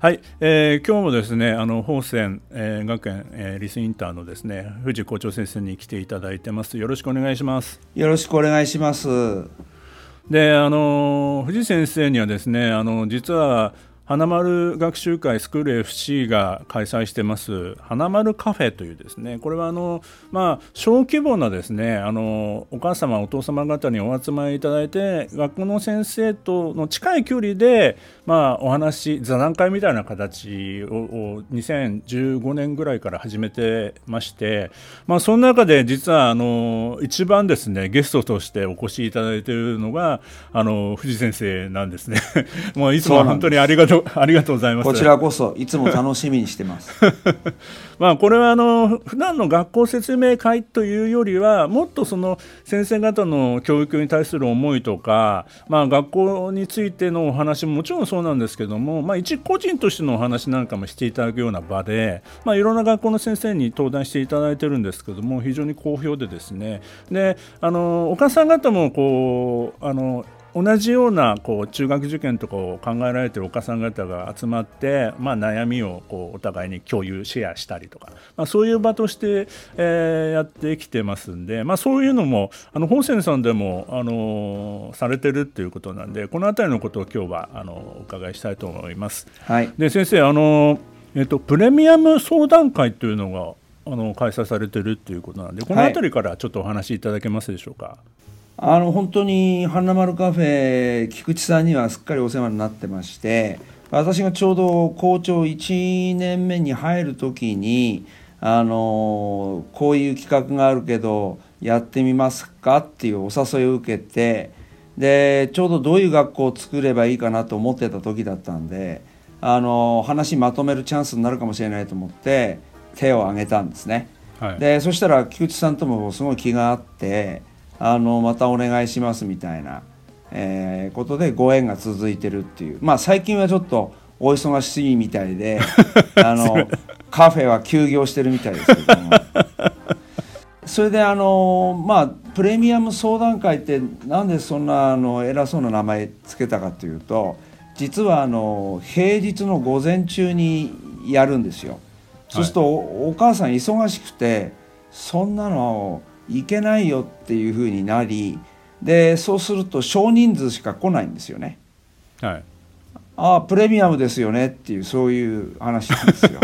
はい、えー、今日もですねあの宝泉、えー、学園、えー、リスインターのですね藤校長先生に来ていただいてます。よろしくお願いします。よろしくお願いします。であの藤先生にはですねあの実は花丸学習会スクール FC が開催してます花丸カフェというですねこれはあの、まあ、小規模なですねあのお母様お父様方にお集まりいただいて学校の先生との近い距離で、まあ、お話座談会みたいな形を2015年ぐらいから始めてまして、まあ、その中で実はあの一番ですねゲストとしてお越しいただいているのがあの藤先生なんですね。もういつも本当にありがとうありがとうございます。こちらこそいつも楽しみにしてます。まあこれはあの普段の学校説明会というよりはもっとその先生方の教育に対する思いとか、まあ、学校についてのお話ももちろんそうなんですけども、まあ、一個人としてのお話なんかもしていただくような場で、まあ、いろんな学校の先生に登壇していただいてるんですけども非常に好評でですね。であのお母さん方もこうあの同じようなこう中学受験とかを考えられているお母さん方が集まって、まあ、悩みをこうお互いに共有シェアしたりとか、まあ、そういう場として、えー、やってきてますんで、まあ、そういうのもあの本線さんでも、あのされてるっていうことなんでこの辺りのことを今日はあのお伺いしたいと思います。はい、で先生あの、えっと、プレミアム相談会というのがあの開催されてるっていうことなんでこの辺りからちょっとお話しいただけますでしょうか？はいあの本当に花丸カフェ菊池さんにはすっかりお世話になってまして私がちょうど校長1年目に入る時にあのこういう企画があるけどやってみますかっていうお誘いを受けてでちょうどどういう学校を作ればいいかなと思ってた時だったんであの話まとめるチャンスになるかもしれないと思って手を挙げたんですね。はい、でそしたら菊池さんともすごい気があってあのまたお願いしますみたいな、えー、ことでご縁が続いてるっていう。まあ最近はちょっとお忙しいみたいで あのカフェは休業してるみたいですけども。それであのまあプレミアム相談会ってなんでそんなあの偉そうな名前つけたかというと実はあの平日の午前中にやるんですよ。そうするとお母さん忙しくてそんなのいけないよっていうふうになりでそうすると少人数しか来ないんですよね。はい、ああプレミアムですよねっていうそういう話なんですよ。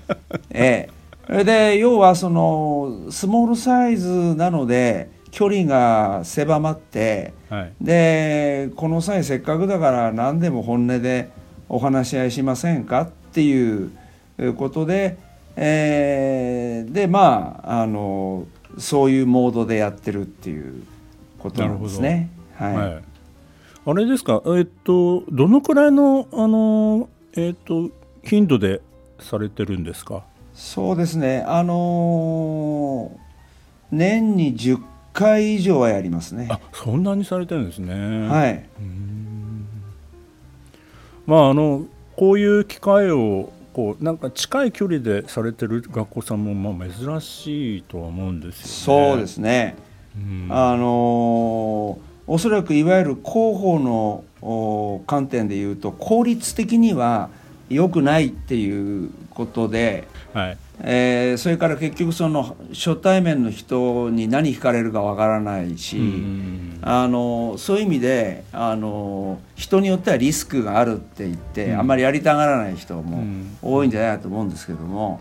ええ、で要はそのスモールサイズなので距離が狭まって、はい、でこの際せっかくだから何でも本音でお話し合いしませんかっていうことで、えー、でまああのそういうモードでやってるっていうことなんですね。はい、はい、あれですか、えっと、どのくらいのあの、えっと、頻度でされてるんですか？そうですね、あのー、年に10回以上はやりますね。あそんなにされてるんですね。はい、まああのこういう機会を構なんか近い距離でされてる学校さんもまあ珍しいとは思うんですよね。そうですね、うん、あのおそらくいわゆる広報の観点でいうと効率的には良くないっていうことで、はいえー、それから結局その初対面の人に何聞かれるかわからないし、あのそういう意味であの人によってはリスクがあるって言って、うん、あんまりやりたがらない人も多いんじゃないかと思うんですけども。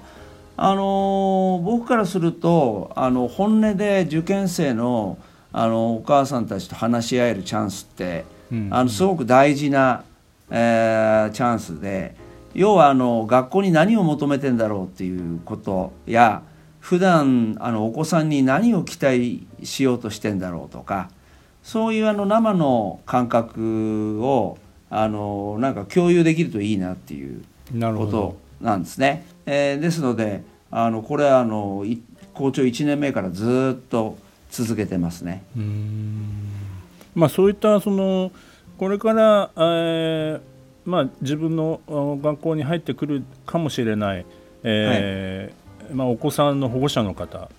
あの僕からするとあの本音で受験生のあのお母さんたちと話し合えるチャンスって、うん、あのすごく大事な、えー、チャンスで要はあの学校に何を求めてんだろうっていうことや普段あのお子さんに何を期待しようとしてんだろうとかそういうあの生の感覚をあのなんか共有できるといいなっていうことなんですね。えー、ですのであのこれはあの校長1年目からずっと続けてますね。まあ、そういったそのこれから、えーまあ、自分の学校に入ってくるかもしれない、えー、はい、まあ、お子さんの保護者の方、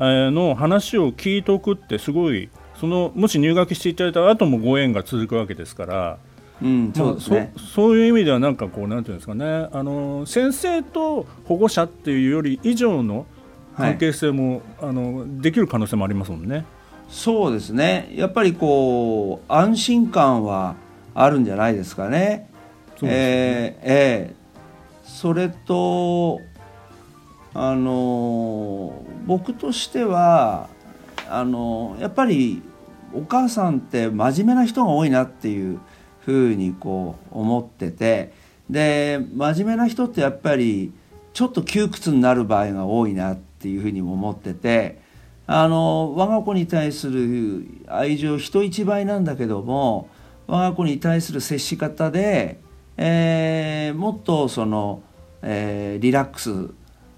えー、の話を聞いておくってすごいそのもし入学していただいた後もご縁が続くわけですから。うんそう、ね、そういう意味ではなんかこうなんていうんですかねあの先生と保護者っていうより以上の関係性も、はい、あのできる可能性もありますもんね。そうですねやっぱりこう安心感はあるんじゃないですかね。ね。えー、えー、それとあの僕としてはあのやっぱりお母さんって真面目な人が多いなっていうふうにこう思っててで真面目な人ってやっぱりちょっと窮屈になる場合が多いなっていうふうにも思っててあの我が子に対する愛情人一倍なんだけども我が子に対する接し方でえー、もっとその、えー、リラックス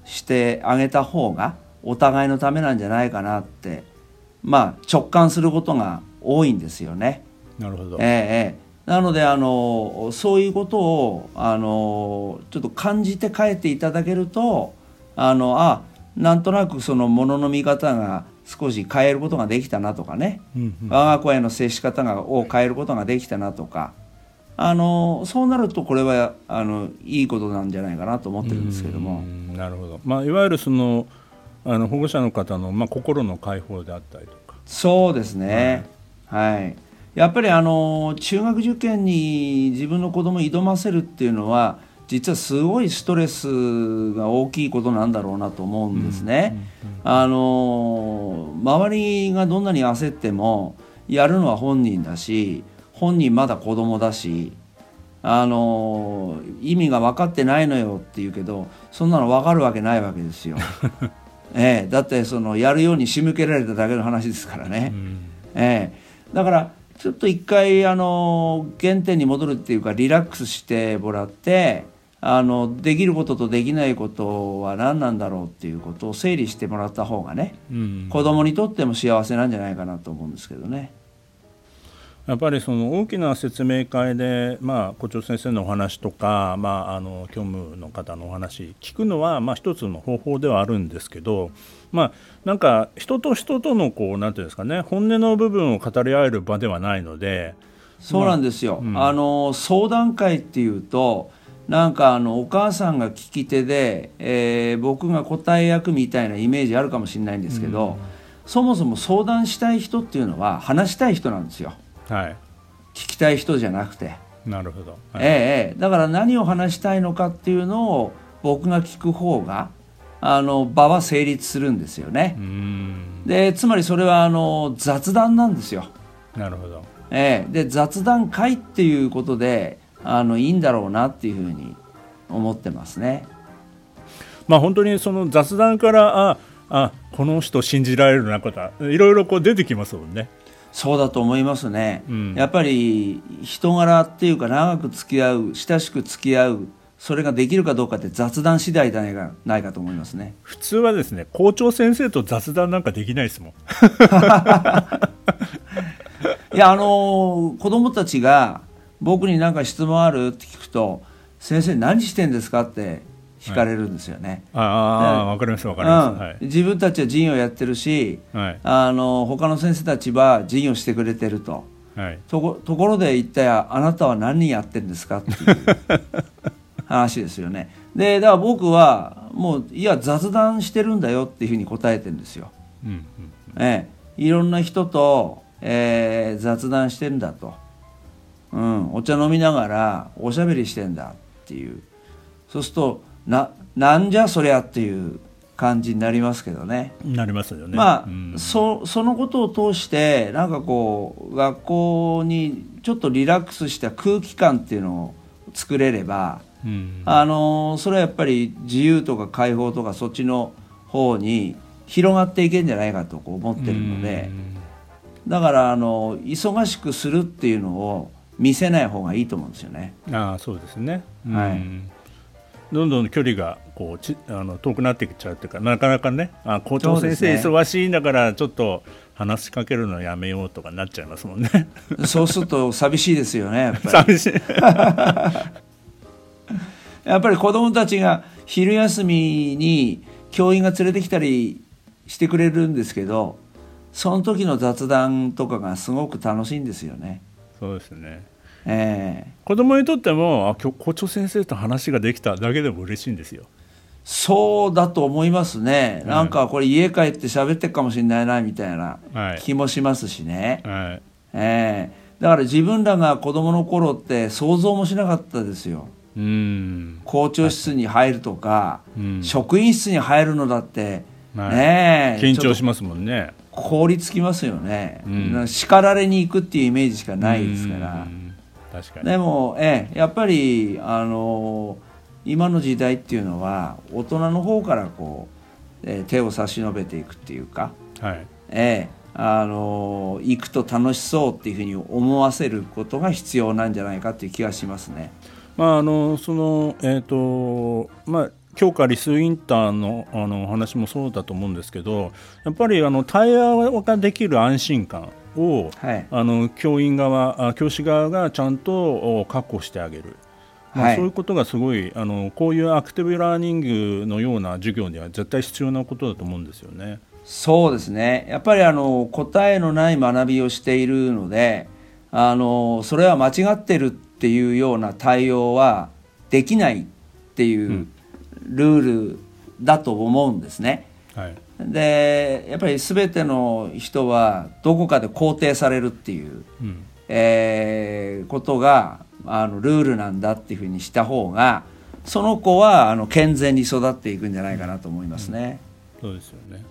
してあげた方がお互いのためなんじゃないかなってまあ直感することが多いんですよね。なるほど、えー、なのであのそういうことをあのちょっと感じて帰っていただけるとあのあなんとなくそのものの見方が少し変えることができたなとかね、うんうん、我が子への接し方がを変えることができたなとかあのそうなるとこれはあのいいことなんじゃないかなと思ってるんですけども。なるほど、まあ、いわゆるそのあの保護者の方の、まあ、心の解放であったりとか。そうですね、はい、はい、やっぱりあの中学受験に自分の子供を挑ませるっていうのは実はすごいストレスが大きいことなんだろうなと思うんですね。あの周りがどんなに焦ってもやるのは本人だし本人まだ子供だしあの意味が分かってないのよって言うけどそんなの分かるわけないわけですよ。ええ、だってそのやるように仕向けられただけの話ですからね。うん、ええ、だからちょっと一回あの原点に戻るっていうかリラックスしてもらってあのできることとできないことは何なんだろうっていうことを整理してもらった方がね、うん、子供にとっても幸せなんじゃないかなと思うんですけどね。やっぱりその大きな説明会で、まあ、校長先生のお話とか、まあ、あの教務の方のお話聞くのは、まあ、一つの方法ではあるんですけど、まあ、なんか人と人とのこうなんていうんですかね本音の部分を語り合える場ではないのでそうなんですよ、まあうん、あの相談会っていうとなんかあのお母さんが聞き手で、えー、僕が答え役みたいなイメージあるかもしれないんですけど、うん、そもそも相談したい人っていうのは話したい人なんですよ。はい、聞きたい人じゃなくて。なるほど、はい、ええだから何を話したいのかっていうのを僕が聞く方があの場は成立するんですよね。でつまりそれはあの雑談なんですよ。なるほど、ええ、で雑談会っていうことであのいいんだろうなっていうふうに思ってますね。まあ本当にその雑談からああこの人信じられるなこといろいろこう出てきますもんねそうだと思いますね、うん、やっぱり人柄っていうか長く付き合う親しく付き合うそれができるかどうかって雑談次第じゃないかないかと思いますね。普通はですね校長先生と雑談なんかできないですもん。いやあの子供たちが僕に何か質問あるって聞くと先生何してんですかって惹かれるんですよね。はい、ああ分かります分かります、うん。はい、自分たちは授業やってるし、はい、あの他の先生たちは授業してくれてると、はい、とこところで一体あなたは何人やってるんですかっていう話ですよね。でだから僕はもういや雑談してるんだよっていうふうに答えてるんですよ。うんうん、ええ、いろんな人と、えー、雑談してんだと、うん、お茶飲みながらおしゃべりしてんだっていう。そうするとななんじゃそりゃっていう感じになりますけどね。なりますよね。まあ、うん、そそのことを通してなんかこう学校にちょっとリラックスした空気感っていうのを作れれば、うん、あのそれはやっぱり自由とか解放とかそっちの方に広がっていけるんじゃないかとこう思ってるのでだからあの忙しくするっていうのを見せない方がいいと思うんですよね。あそうですね、はい、どんどん距離がこうちあの遠くなってきちゃうっていうかなかなかねあ校長先生忙しいんだからちょっと話しかけるのやめようとかなっちゃいますもんね。そうすると寂しいですよねやっぱり。寂しい。やっぱり子どもたちが昼休みに教員が連れてきたりしてくれるんですけどその時の雑談とかがすごく楽しいんですよね。そうですねえー、子供にとってもあ校長先生と話ができただけでも嬉しいんですよ。そうだと思いますね、なんかこれ家帰って喋ってるかもしれないなみたいな気もしますしね、はい、えー、だから自分らが子供の頃って想像もしなかったですよ。うん。校長室に入るとか、うん、職員室に入るのだって、はい、ね緊張しますもんね。凍りつきますよね、うん、叱られに行くっていうイメージしかないですから確かにでも、ええ、やっぱりあのー今の時代っていうのは大人の方からこう、えー、手を差し伸べていくっていうか、はいえー、あの行くと楽しそうっていうふうに思わせることが必要なんじゃないかっていう気がしますね。まああのそのえっ、ー、とまあ強化リスインターのあの話もそうだと思うんですけどやっぱりあの対話ができる安心感を、はい、あの教員側教師側がちゃんと確保してあげる。まあ、そういうことがすごいあのこういうアクティブラーニングのような授業には絶対必要なことだと思うんですよね。そうですねやっぱりあの答えのない学びをしているのであのそれは間違ってるっていうような対応はできないっていうルールだと思うんですね。はい、でやっぱり全ての人はどこかで肯定されるっていう、うん、えー、ことがあのルールなんだっていうふうにした方がその子はあの健全に育っていくんじゃないかなと思いますね。うん、そうですよね。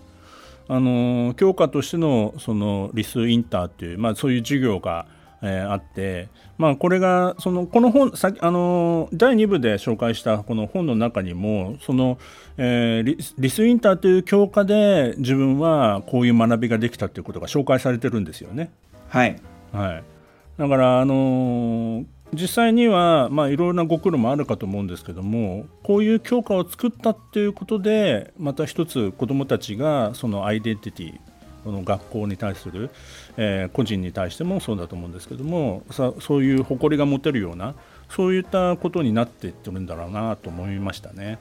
あの教科としてのそのリスインターっていう、まあ、そういう授業が、えー、あって、まあ、これがそのこの本さあの第2部で紹介したこの本の中にもその、えー、リリスインターという教科で自分はこういう学びができたということが紹介されてるんですよね。はい、はい、だからあのー実際には、まあ、いろいろなご苦労もあるかと思うんですけどもこういう教科を作ったっていうことでまた一つ子どもたちがそのアイデンティティこの学校に対する、えー、個人に対してもそうだと思うんですけどもさそういう誇りが持てるようなそういったことになっていってるんだろうなと思いましたね。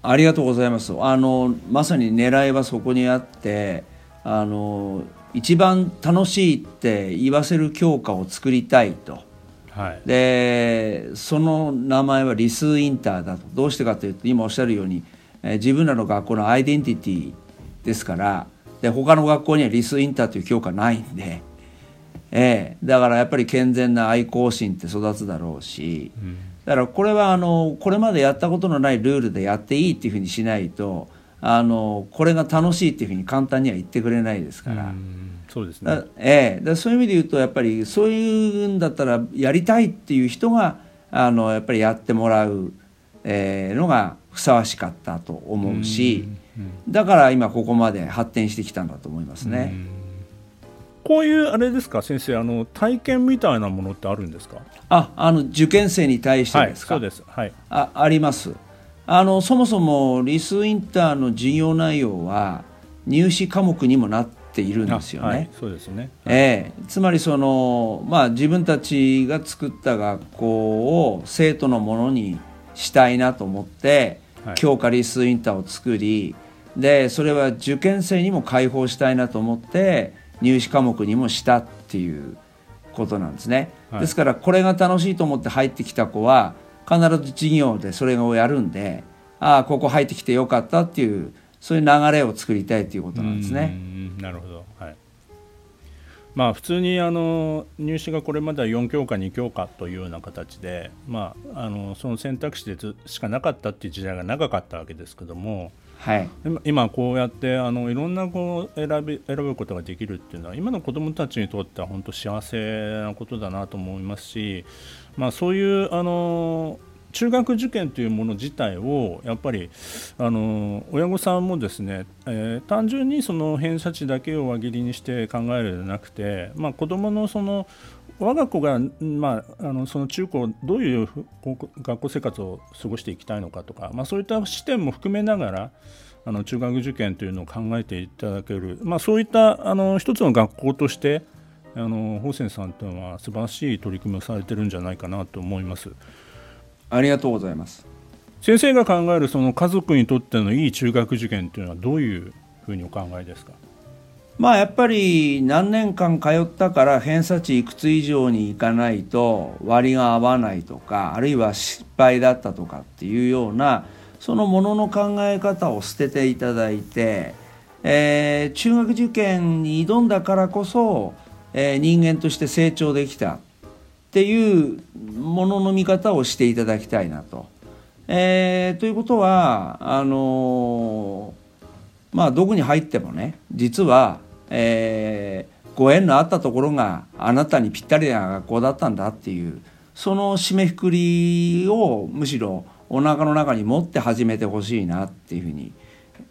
ありがとうございますあのまさに狙いはそこにあってあの一番楽しいって言わせる教科を作りたいと。はい、でその名前はリスインターだとどうしてかというと今おっしゃるように、えー、自分らの学校のアイデンティティですからで他の学校にはリスインターという教科ないんで、えー、だからやっぱり健全な愛好心って育つだろうし、うん、だからこれはあのこれまでやったことのないルールでやっていいっていうふうにしないとあのこれが楽しいっていうふうに簡単には言ってくれないですから。うんそうですねええ、そういう意味で言うとやっぱりそういうんだったらやりたいっていう人があのやっぱりやってもらう、えー、のがふさわしかったと思うし、だから今ここまで発展してきたんだと思いますね。こういうあれですか先生あの体験みたいなものってあるんですか？ああの受験生に対してですか、はい、そうです、はい、ああります。あのそもそもリスインターの授業内容は入試科目にもなっているんですよね。はい、そうですね、えー、つまりその、まあ、自分たちが作った学校を生徒のものにしたいなと思って、はい、教科リスインターを作りでそれは受験生にも開放したいなと思って入試科目にもしたっていうことなんですね。はい、ですからこれが楽しいと思って入ってきた子は必ず授業でそれをやるんでああここ入ってきてよかったっていうそういう流れを作りたいということなんですね。なるほど、はいまあ、普通にあの入試がこれまでは4教科2教科というような形で、まあ、あのその選択肢でしかなかったっていう時代が長かったわけですけども、はい、今こうやってあのいろんなこう選び選ぶことができるっていうのは今の子どもたちにとっては本当幸せなことだなと思いますし、まあ、そういうあの中学受験というもの自体をやっぱりあの親御さんもですね、えー、単純にその偏差値だけを輪切りにして考えるのではなくて、まあ、子どものその我が子が、まあ、あのその中高どういう学校生活を過ごしていきたいのかとか、まあ、そういった視点も含めながらあの中学受験というのを考えていただける、まあ、そういったあの一つの学校としてあの法泉さんというのは素晴らしい取り組みをされているんじゃないかなと思います。ありがとうございます。先生が考えるその家族にとってのいい中学受験というのはどういうふうにお考えですか？まあやっぱり何年間通ったから偏差値いくつ以上にいかないと割が合わないとかあるいは失敗だったとかっていうようなそのものの考え方を捨てていただいて、えー、中学受験に挑んだからこそ、えー、人間として成長できたっていうものの見方をしていただきたいなと。えー、ということはあのまあどこに入ってもね実はえー、ご縁のあったところがあなたにぴったりな学校だったんだっていうその締めくくりをむしろお腹の中に持って始めてほしいなっていうふうに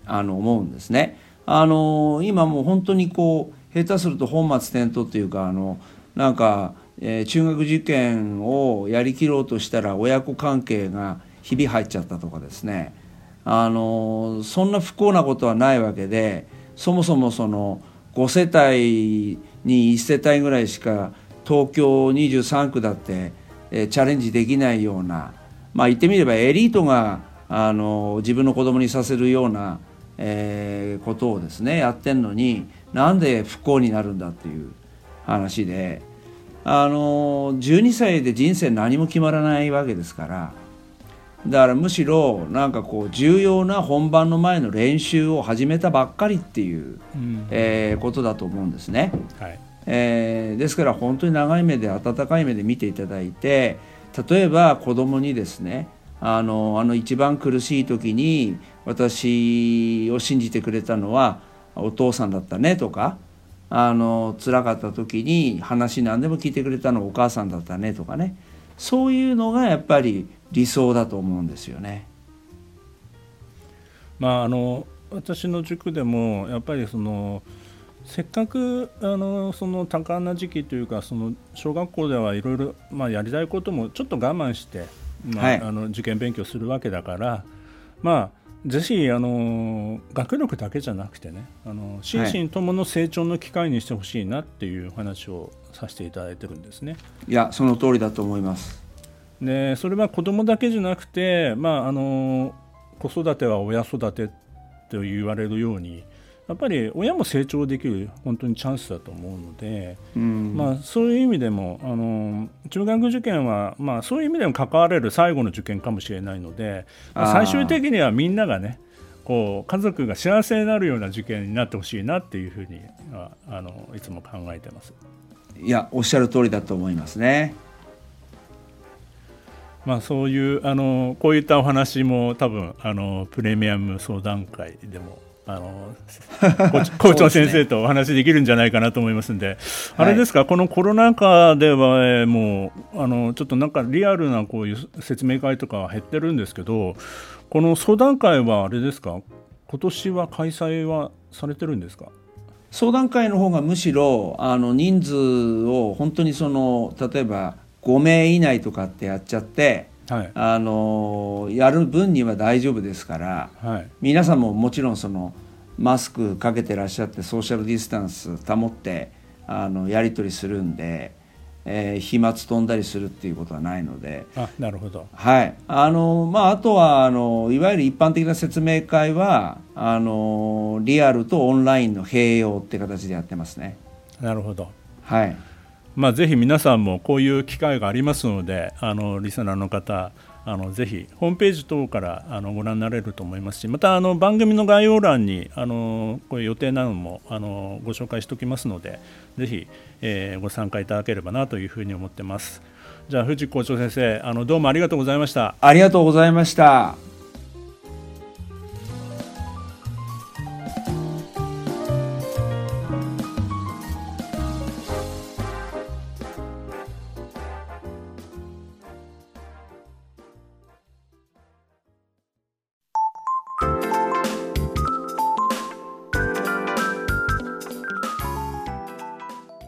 あの思うんですね。あの今もう本当にこう下手すると本末転倒というかあのなんか、えー、中学受験をやりきろうとしたら親子関係がひび入っちゃったとかですね。あのそんな不幸なことはないわけでそもそもその5世帯に1世帯ぐらいしか東京23区だって、えー、チャレンジできないようなまあ言ってみればエリートがあの自分の子供にさせるような、えー、ことをですねやってんのになんで不幸になるんだっていう話で。あの12歳で人生何も決まらないわけですから。だからむしろなんかこう重要な本番の前の練習を始めたばっかりっていう、うん、えー、ことだと思うんですね。はいえー、ですから本当に長い目で温かい目で見ていただいて例えば子供にですねあのあの一番苦しい時に私を信じてくれたのはお父さんだったねとかあの辛かった時に話何でも聞いてくれたのはお母さんだったねとかねそういうのがやっぱり理想だと思うんですよね。まあ、あの私の塾でもやっぱりそのせっかくあのその多感な時期というかその小学校ではいろいろやりたいこともちょっと我慢して、まあ、はい、あの受験勉強するわけだからまあぜひあの学力だけじゃなくてねあの心身ともの成長の機会にしてほしいなっていう話をさせていただいてるんですね。いやその通りだと思います。でそれは子供だけじゃなくて、まあ、あの子育ては親育てと言われるようにやっぱり親も成長できる本当にチャンスだと思うので、うん、まあ、そういう意味でもあの中学受験は、まあ、そういう意味でも関われる最後の受験かもしれないので、まあ、最終的にはみんながねこう家族が幸せになるような受験になってほしいなっていうふうにあのいつも考えてます。いやおっしゃる通りだと思いますね。まあ、そういうあのこういったお話も多分あのプレミアム相談会でもあの 校長先生とお話できるんじゃないかなと思いますんで、であれですか、はい、このコロナ禍では、えー、もうあのちょっとなんかリアルなこういう説明会とかは減ってるんですけど、この相談会はあれですか、今年は開催はされてるんですか？相談会の方がむしろあの人数を本当にその例えば5名以内とかってやっちゃって、はい、あのやる分には大丈夫ですから、はい、皆さんももちろんそのマスクかけてらっしゃってソーシャルディスタンス保ってあのやり取りするんで、えー、飛沫飛んだりするっていうことはないので。あなるほど、はい。あのまあ、あとはあのいわゆる一般的な説明会はあのリアルとオンラインの併用って形でやってますね。なるほど。はいまあ、ぜひ皆さんもこういう機会がありますのであのリスナーの方あのぜひホームページ等からあのご覧になれると思いますしまたあの番組の概要欄にあのこういう予定などもあのご紹介しておきますのでぜひ、えー、ご参加いただければなというふうに思ってます。じゃあ藤校長先生あのどうもありがとうございました。ありがとうございました。